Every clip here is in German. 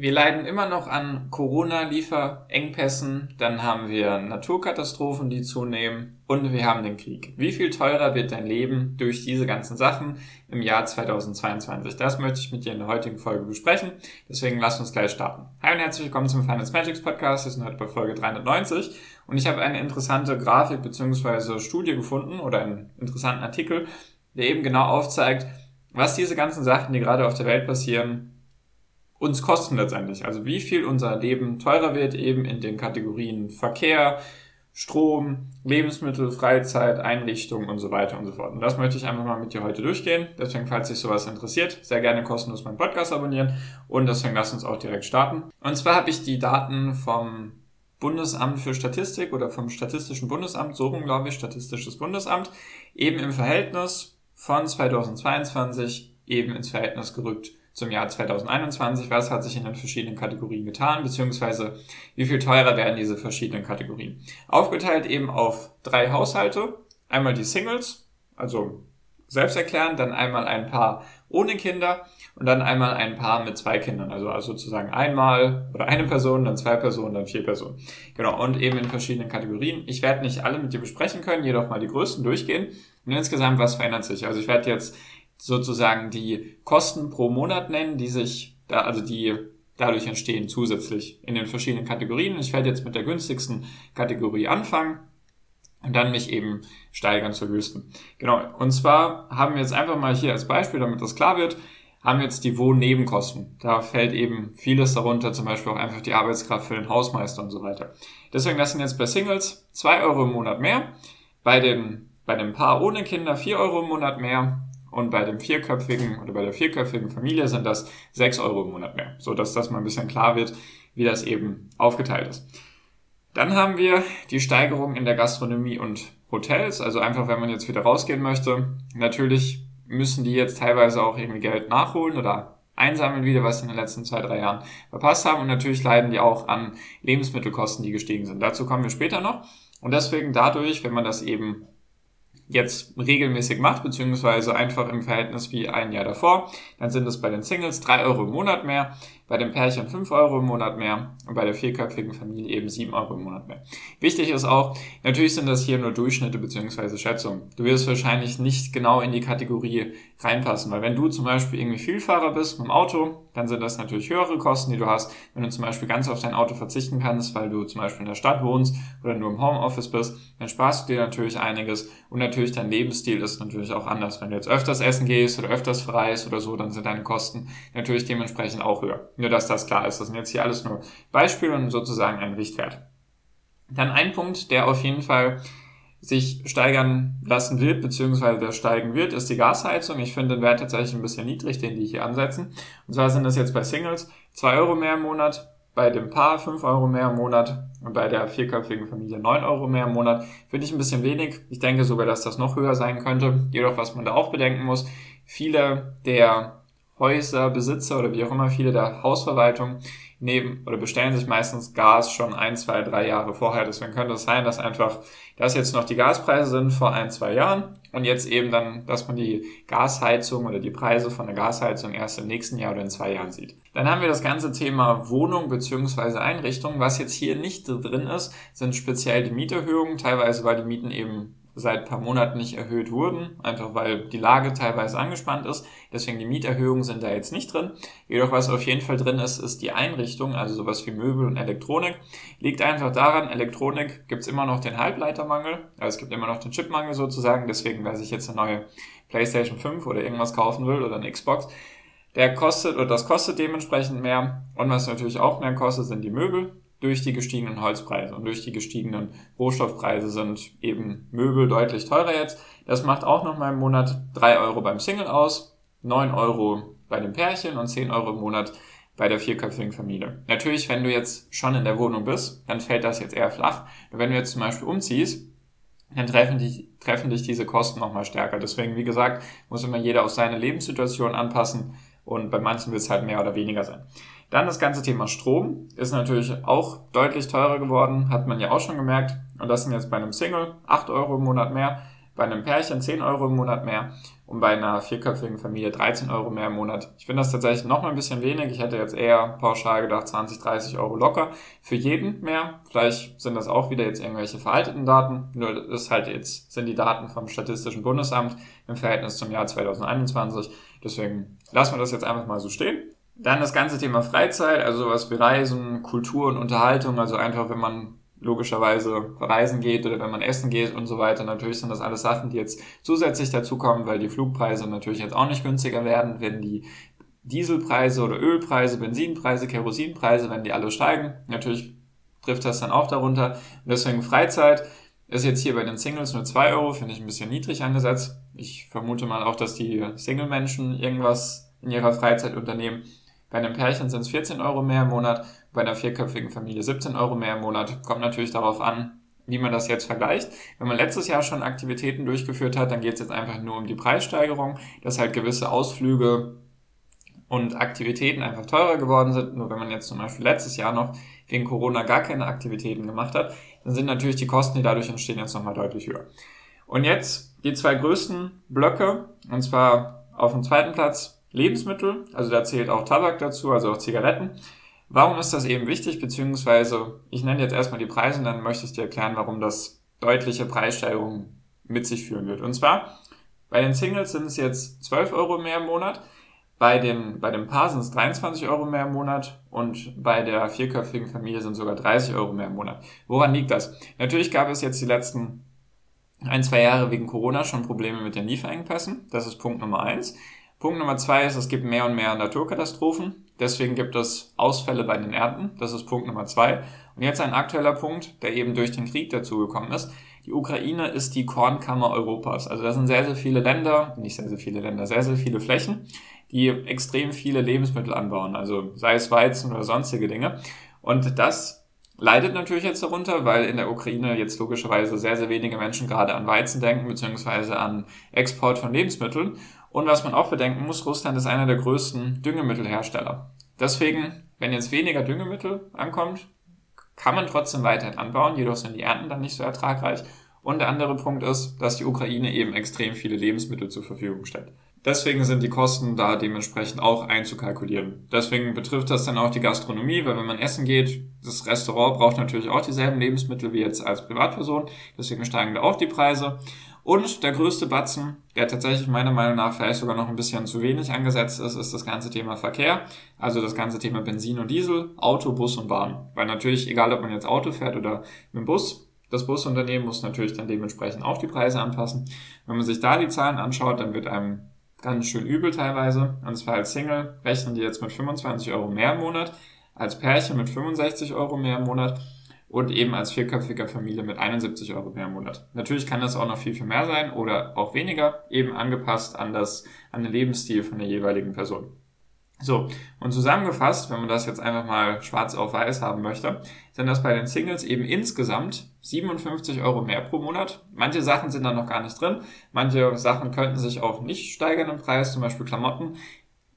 Wir leiden immer noch an Corona-Lieferengpässen, dann haben wir Naturkatastrophen, die zunehmen und wir haben den Krieg. Wie viel teurer wird dein Leben durch diese ganzen Sachen im Jahr 2022? Das möchte ich mit dir in der heutigen Folge besprechen, deswegen lass uns gleich starten. Hi und herzlich willkommen zum Finance Magics Podcast, wir sind heute bei Folge 390 und ich habe eine interessante Grafik bzw. Studie gefunden oder einen interessanten Artikel, der eben genau aufzeigt, was diese ganzen Sachen, die gerade auf der Welt passieren, uns kosten letztendlich. Also wie viel unser Leben teurer wird eben in den Kategorien Verkehr, Strom, Lebensmittel, Freizeit, Einrichtung und so weiter und so fort. Und das möchte ich einfach mal mit dir heute durchgehen. Deswegen, falls dich sowas interessiert, sehr gerne kostenlos meinen Podcast abonnieren und deswegen lass uns auch direkt starten. Und zwar habe ich die Daten vom Bundesamt für Statistik oder vom Statistischen Bundesamt, so rum glaube ich, Statistisches Bundesamt, eben im Verhältnis von 2022 eben ins Verhältnis gerückt zum Jahr 2021, was hat sich in den verschiedenen Kategorien getan, beziehungsweise wie viel teurer werden diese verschiedenen Kategorien. Aufgeteilt eben auf drei Haushalte, einmal die Singles, also selbsterklärend, dann einmal ein Paar ohne Kinder und dann einmal ein Paar mit zwei Kindern, also, also sozusagen einmal oder eine Person, dann zwei Personen, dann vier Personen. Genau, und eben in verschiedenen Kategorien. Ich werde nicht alle mit dir besprechen können, jedoch mal die größten durchgehen. Und insgesamt, was verändert sich? Also ich werde jetzt sozusagen die Kosten pro Monat nennen, die sich da, also die dadurch entstehen zusätzlich in den verschiedenen Kategorien. Ich werde jetzt mit der günstigsten Kategorie anfangen und dann mich eben steigern zur höchsten. Genau. Und zwar haben wir jetzt einfach mal hier als Beispiel, damit das klar wird, haben wir jetzt die Wohnnebenkosten. Da fällt eben vieles darunter, zum Beispiel auch einfach die Arbeitskraft für den Hausmeister und so weiter. Deswegen das sind jetzt bei Singles zwei Euro im Monat mehr, bei dem, bei dem Paar ohne Kinder vier Euro im Monat mehr und bei dem vierköpfigen oder bei der vierköpfigen Familie sind das sechs Euro im Monat mehr, so dass das mal ein bisschen klar wird, wie das eben aufgeteilt ist. Dann haben wir die Steigerung in der Gastronomie und Hotels, also einfach, wenn man jetzt wieder rausgehen möchte. Natürlich müssen die jetzt teilweise auch irgendwie Geld nachholen oder einsammeln wieder, was sie in den letzten zwei, drei Jahren verpasst haben. Und natürlich leiden die auch an Lebensmittelkosten, die gestiegen sind. Dazu kommen wir später noch. Und deswegen dadurch, wenn man das eben jetzt regelmäßig macht, beziehungsweise einfach im Verhältnis wie ein Jahr davor, dann sind es bei den Singles drei Euro im Monat mehr, bei dem Pärchen fünf Euro im Monat mehr und bei der vierköpfigen Familie eben sieben Euro im Monat mehr. Wichtig ist auch, natürlich sind das hier nur Durchschnitte beziehungsweise Schätzungen. Du wirst wahrscheinlich nicht genau in die Kategorie reinpassen, weil wenn du zum Beispiel irgendwie Vielfahrer bist mit dem Auto, dann sind das natürlich höhere Kosten, die du hast. Wenn du zum Beispiel ganz auf dein Auto verzichten kannst, weil du zum Beispiel in der Stadt wohnst oder nur im Homeoffice bist, dann sparst du dir natürlich einiges und natürlich dein Lebensstil ist natürlich auch anders. Wenn du jetzt öfters essen gehst oder öfters verreist oder so, dann sind deine Kosten natürlich dementsprechend auch höher. Nur, dass das klar ist. Das sind jetzt hier alles nur Beispiele und sozusagen ein Richtwert. Dann ein Punkt, der auf jeden Fall sich steigern lassen wird, beziehungsweise der steigen wird, ist die Gasheizung. Ich finde den Wert tatsächlich ein bisschen niedrig, den die hier ansetzen. Und zwar sind das jetzt bei Singles zwei Euro mehr im Monat, bei dem Paar fünf Euro mehr im Monat und bei der vierköpfigen Familie neun Euro mehr im Monat. Finde ich ein bisschen wenig. Ich denke sogar, dass das noch höher sein könnte. Jedoch, was man da auch bedenken muss, viele der Häuserbesitzer oder wie auch immer viele der Hausverwaltung nehmen oder bestellen sich meistens Gas schon ein, zwei, drei Jahre vorher. Deswegen könnte es sein, dass einfach das jetzt noch die Gaspreise sind vor ein, zwei Jahren und jetzt eben dann, dass man die Gasheizung oder die Preise von der Gasheizung erst im nächsten Jahr oder in zwei Jahren sieht. Dann haben wir das ganze Thema Wohnung beziehungsweise Einrichtung. Was jetzt hier nicht drin ist, sind speziell die Mieterhöhungen, teilweise weil die Mieten eben seit paar Monaten nicht erhöht wurden, einfach weil die Lage teilweise angespannt ist. Deswegen die Mieterhöhungen sind da jetzt nicht drin. Jedoch was auf jeden Fall drin ist, ist die Einrichtung, also sowas wie Möbel und Elektronik. Liegt einfach daran, Elektronik gibt's immer noch den Halbleitermangel, also es gibt immer noch den Chipmangel sozusagen. Deswegen, wer sich jetzt eine neue PlayStation 5 oder irgendwas kaufen will oder eine Xbox, der kostet oder das kostet dementsprechend mehr. Und was natürlich auch mehr kostet, sind die Möbel durch die gestiegenen Holzpreise und durch die gestiegenen Rohstoffpreise sind eben Möbel deutlich teurer jetzt. Das macht auch nochmal im Monat drei Euro beim Single aus, neun Euro bei dem Pärchen und zehn Euro im Monat bei der vierköpfigen Familie. Natürlich, wenn du jetzt schon in der Wohnung bist, dann fällt das jetzt eher flach. Wenn du jetzt zum Beispiel umziehst, dann treffen dich, treffen dich diese Kosten nochmal stärker. Deswegen, wie gesagt, muss immer jeder auf seine Lebenssituation anpassen und bei manchen wird es halt mehr oder weniger sein. Dann das ganze Thema Strom ist natürlich auch deutlich teurer geworden, hat man ja auch schon gemerkt. Und das sind jetzt bei einem Single 8 Euro im Monat mehr, bei einem Pärchen 10 Euro im Monat mehr und bei einer vierköpfigen Familie 13 Euro mehr im Monat. Ich finde das tatsächlich noch mal ein bisschen wenig. Ich hätte jetzt eher pauschal gedacht 20, 30 Euro locker für jeden mehr. Vielleicht sind das auch wieder jetzt irgendwelche veralteten Daten. Nur das ist halt jetzt, sind die Daten vom Statistischen Bundesamt im Verhältnis zum Jahr 2021. Deswegen lassen wir das jetzt einfach mal so stehen. Dann das ganze Thema Freizeit, also sowas wie Reisen, Kultur und Unterhaltung, also einfach wenn man logischerweise reisen geht oder wenn man essen geht und so weiter. Natürlich sind das alles Sachen, die jetzt zusätzlich dazukommen, weil die Flugpreise natürlich jetzt auch nicht günstiger werden, wenn die Dieselpreise oder Ölpreise, Benzinpreise, Kerosinpreise, wenn die alle steigen. Natürlich trifft das dann auch darunter. Und deswegen Freizeit ist jetzt hier bei den Singles nur zwei Euro, finde ich ein bisschen niedrig angesetzt. Ich vermute mal auch, dass die Single-Menschen irgendwas in ihrer Freizeit unternehmen. Bei einem Pärchen sind es 14 Euro mehr im Monat, bei einer vierköpfigen Familie 17 Euro mehr im Monat. Kommt natürlich darauf an, wie man das jetzt vergleicht. Wenn man letztes Jahr schon Aktivitäten durchgeführt hat, dann geht es jetzt einfach nur um die Preissteigerung, dass halt gewisse Ausflüge und Aktivitäten einfach teurer geworden sind. Nur wenn man jetzt zum Beispiel letztes Jahr noch wegen Corona gar keine Aktivitäten gemacht hat, dann sind natürlich die Kosten, die dadurch entstehen, jetzt nochmal deutlich höher. Und jetzt die zwei größten Blöcke, und zwar auf dem zweiten Platz Lebensmittel, also da zählt auch Tabak dazu, also auch Zigaretten. Warum ist das eben wichtig, beziehungsweise ich nenne jetzt erstmal die Preise und dann möchte ich dir erklären, warum das deutliche Preissteigerungen mit sich führen wird. Und zwar, bei den Singles sind es jetzt 12 Euro mehr im Monat, bei, den, bei dem Paar sind es 23 Euro mehr im Monat und bei der vierköpfigen Familie sind sogar 30 Euro mehr im Monat. Woran liegt das? Natürlich gab es jetzt die letzten ein, zwei Jahre wegen Corona schon Probleme mit den Lieferengpässen. Das ist Punkt Nummer eins. Punkt Nummer zwei ist, es gibt mehr und mehr Naturkatastrophen. Deswegen gibt es Ausfälle bei den Ernten. Das ist Punkt Nummer zwei. Und jetzt ein aktueller Punkt, der eben durch den Krieg dazugekommen ist. Die Ukraine ist die Kornkammer Europas. Also da sind sehr, sehr viele Länder, nicht sehr, sehr viele Länder, sehr, sehr viele Flächen, die extrem viele Lebensmittel anbauen. Also sei es Weizen oder sonstige Dinge. Und das leidet natürlich jetzt darunter, weil in der Ukraine jetzt logischerweise sehr, sehr wenige Menschen gerade an Weizen denken, beziehungsweise an Export von Lebensmitteln. Und was man auch bedenken muss, Russland ist einer der größten Düngemittelhersteller. Deswegen, wenn jetzt weniger Düngemittel ankommt, kann man trotzdem weiterhin anbauen, jedoch sind die Ernten dann nicht so ertragreich. Und der andere Punkt ist, dass die Ukraine eben extrem viele Lebensmittel zur Verfügung stellt. Deswegen sind die Kosten da dementsprechend auch einzukalkulieren. Deswegen betrifft das dann auch die Gastronomie, weil wenn man essen geht, das Restaurant braucht natürlich auch dieselben Lebensmittel wie jetzt als Privatperson. Deswegen steigen da auch die Preise. Und der größte Batzen, der tatsächlich meiner Meinung nach vielleicht sogar noch ein bisschen zu wenig angesetzt ist, ist das ganze Thema Verkehr. Also das ganze Thema Benzin und Diesel, Auto, Bus und Bahn. Weil natürlich, egal ob man jetzt Auto fährt oder mit dem Bus, das Busunternehmen muss natürlich dann dementsprechend auch die Preise anpassen. Wenn man sich da die Zahlen anschaut, dann wird einem ganz schön übel teilweise. Und zwar als Single rechnen die jetzt mit 25 Euro mehr im Monat, als Pärchen mit 65 Euro mehr im Monat und eben als vierköpfiger Familie mit 71 Euro mehr im Monat. Natürlich kann das auch noch viel, viel mehr sein oder auch weniger, eben angepasst an das, an den Lebensstil von der jeweiligen Person. So, und zusammengefasst, wenn man das jetzt einfach mal schwarz auf weiß haben möchte, sind das bei den Singles eben insgesamt 57 Euro mehr pro Monat. Manche Sachen sind da noch gar nicht drin. Manche Sachen könnten sich auch nicht steigern im Preis, zum Beispiel Klamotten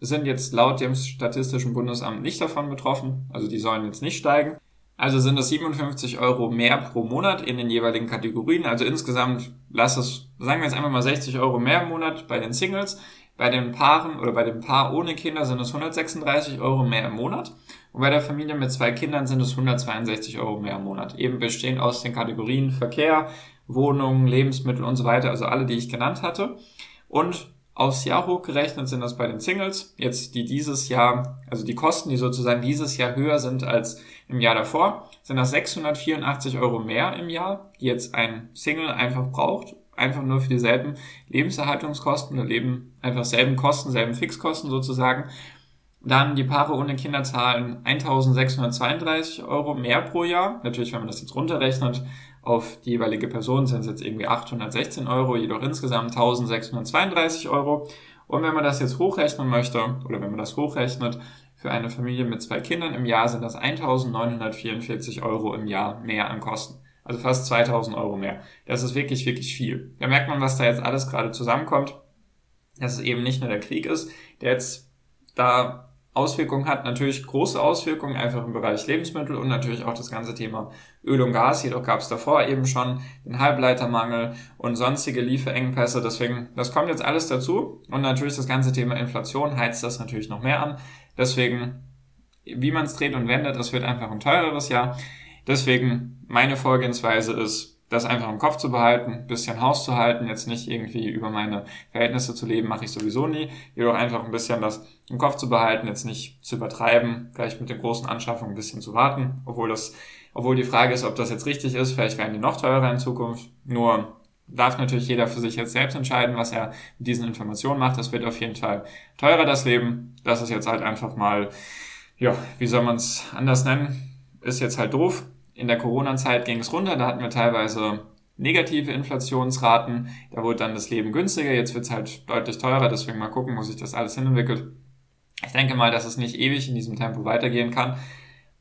sind jetzt laut dem Statistischen Bundesamt nicht davon betroffen. Also die sollen jetzt nicht steigen. Also sind es 57 Euro mehr pro Monat in den jeweiligen Kategorien. Also insgesamt lass es, sagen wir jetzt einfach mal 60 Euro mehr im Monat bei den Singles. Bei den Paaren oder bei dem Paar ohne Kinder sind es 136 Euro mehr im Monat. Und bei der Familie mit zwei Kindern sind es 162 Euro mehr im Monat. Eben bestehend aus den Kategorien Verkehr, Wohnungen, Lebensmittel und so weiter. Also alle, die ich genannt hatte. Und aufs Jahr hochgerechnet sind das bei den Singles jetzt, die dieses Jahr, also die Kosten, die sozusagen dieses Jahr höher sind als im Jahr davor, sind das 684 Euro mehr im Jahr, die jetzt ein Single einfach braucht, einfach nur für dieselben Lebenserhaltungskosten leben einfach selben Kosten, selben Fixkosten sozusagen. Dann die Paare ohne Kinder zahlen 1632 Euro mehr pro Jahr. Natürlich, wenn man das jetzt runterrechnet, auf die jeweilige Person sind es jetzt irgendwie 816 Euro, jedoch insgesamt 1632 Euro. Und wenn man das jetzt hochrechnen möchte, oder wenn man das hochrechnet für eine Familie mit zwei Kindern im Jahr sind das 1944 Euro im Jahr mehr an Kosten. Also fast 2000 Euro mehr. Das ist wirklich, wirklich viel. Da merkt man, was da jetzt alles gerade zusammenkommt. Dass es eben nicht nur der Krieg ist, der jetzt da Auswirkungen hat, natürlich große Auswirkungen einfach im Bereich Lebensmittel und natürlich auch das ganze Thema Öl und Gas. Jedoch gab es davor eben schon den Halbleitermangel und sonstige Lieferengpässe. Deswegen, das kommt jetzt alles dazu und natürlich das ganze Thema Inflation heizt das natürlich noch mehr an. Deswegen, wie man es dreht und wendet, es wird einfach ein teureres Jahr. Deswegen meine Vorgehensweise ist, das einfach im Kopf zu behalten, bisschen Haus zu halten, jetzt nicht irgendwie über meine Verhältnisse zu leben, mache ich sowieso nie, jedoch einfach ein bisschen das im Kopf zu behalten, jetzt nicht zu übertreiben, vielleicht mit den großen Anschaffungen ein bisschen zu warten, obwohl das, obwohl die Frage ist, ob das jetzt richtig ist, vielleicht werden die noch teurer in Zukunft, nur darf natürlich jeder für sich jetzt selbst entscheiden, was er mit diesen Informationen macht, das wird auf jeden Fall teurer, das Leben, das ist jetzt halt einfach mal, ja, wie soll man es anders nennen, ist jetzt halt doof, in der Corona-Zeit ging es runter, da hatten wir teilweise negative Inflationsraten, da wurde dann das Leben günstiger, jetzt wird es halt deutlich teurer, deswegen mal gucken, wo sich das alles hinentwickelt. Ich denke mal, dass es nicht ewig in diesem Tempo weitergehen kann.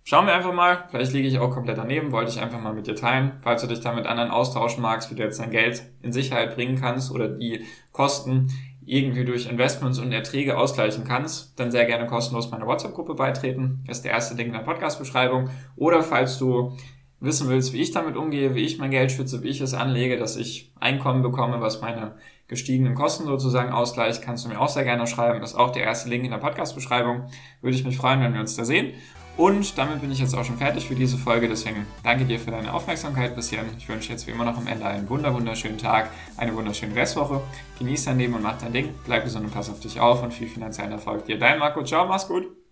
Schauen wir einfach mal, vielleicht liege ich auch komplett daneben, wollte ich einfach mal mit dir teilen, falls du dich da mit anderen austauschen magst, wie du jetzt dein Geld in Sicherheit bringen kannst oder die Kosten irgendwie durch Investments und Erträge ausgleichen kannst, dann sehr gerne kostenlos meiner WhatsApp-Gruppe beitreten. Das ist der erste Link in der Podcast-Beschreibung. Oder falls du wissen willst, wie ich damit umgehe, wie ich mein Geld schütze, wie ich es anlege, dass ich Einkommen bekomme, was meine gestiegenen Kosten sozusagen ausgleicht, kannst du mir auch sehr gerne schreiben. Das ist auch der erste Link in der Podcast-Beschreibung. Würde ich mich freuen, wenn wir uns da sehen. Und damit bin ich jetzt auch schon fertig für diese Folge. Deswegen danke dir für deine Aufmerksamkeit bisher. Ich wünsche jetzt wie immer noch am Ende einen wunderschönen Tag, eine wunderschöne Restwoche. Genieß dein Leben und mach dein Ding. Bleib gesund und pass auf dich auf und viel finanziellen Erfolg dir. Dein Marco. Ciao, mach's gut.